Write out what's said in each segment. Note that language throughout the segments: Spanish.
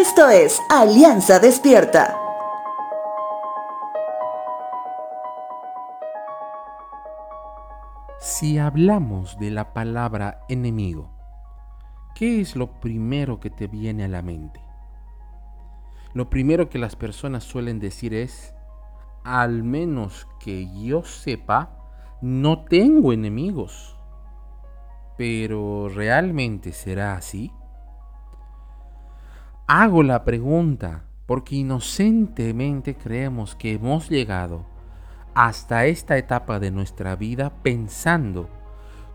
Esto es Alianza Despierta. Si hablamos de la palabra enemigo, ¿qué es lo primero que te viene a la mente? Lo primero que las personas suelen decir es, al menos que yo sepa, no tengo enemigos. Pero ¿realmente será así? Hago la pregunta porque inocentemente creemos que hemos llegado hasta esta etapa de nuestra vida pensando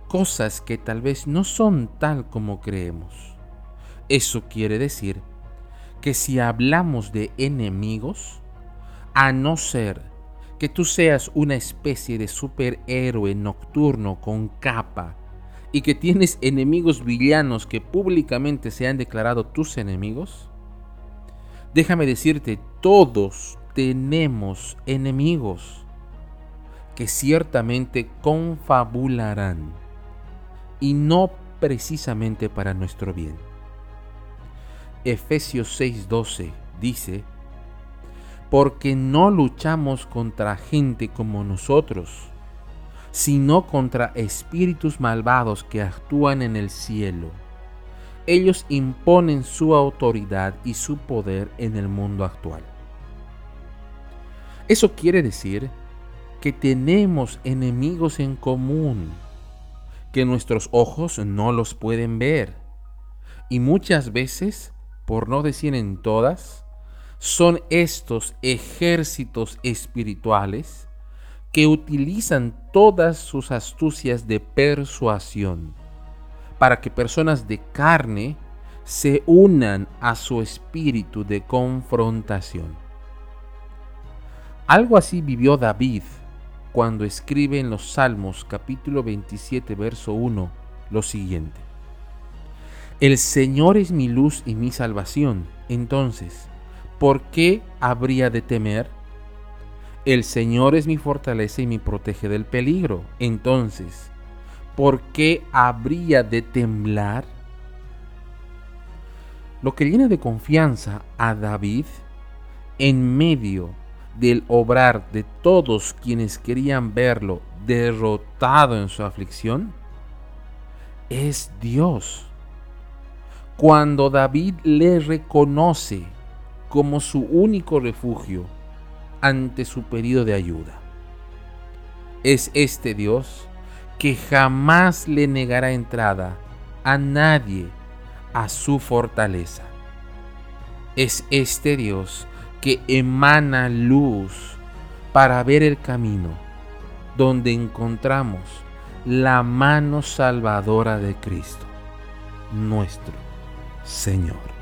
cosas que tal vez no son tal como creemos. Eso quiere decir que si hablamos de enemigos, a no ser que tú seas una especie de superhéroe nocturno con capa y que tienes enemigos villanos que públicamente se han declarado tus enemigos, déjame decirte, todos tenemos enemigos que ciertamente confabularán y no precisamente para nuestro bien. Efesios 6:12 dice, porque no luchamos contra gente como nosotros, sino contra espíritus malvados que actúan en el cielo. Ellos imponen su autoridad y su poder en el mundo actual. Eso quiere decir que tenemos enemigos en común, que nuestros ojos no los pueden ver. Y muchas veces, por no decir en todas, son estos ejércitos espirituales que utilizan todas sus astucias de persuasión para que personas de carne se unan a su espíritu de confrontación. Algo así vivió David cuando escribe en los Salmos capítulo 27 verso 1 lo siguiente. El Señor es mi luz y mi salvación. Entonces, ¿por qué habría de temer? El Señor es mi fortaleza y me protege del peligro. Entonces, ¿por qué habría de temblar? Lo que llena de confianza a David en medio del obrar de todos quienes querían verlo derrotado en su aflicción es Dios. Cuando David le reconoce como su único refugio ante su pedido de ayuda. Es este Dios que jamás le negará entrada a nadie a su fortaleza. Es este Dios que emana luz para ver el camino donde encontramos la mano salvadora de Cristo, nuestro Señor.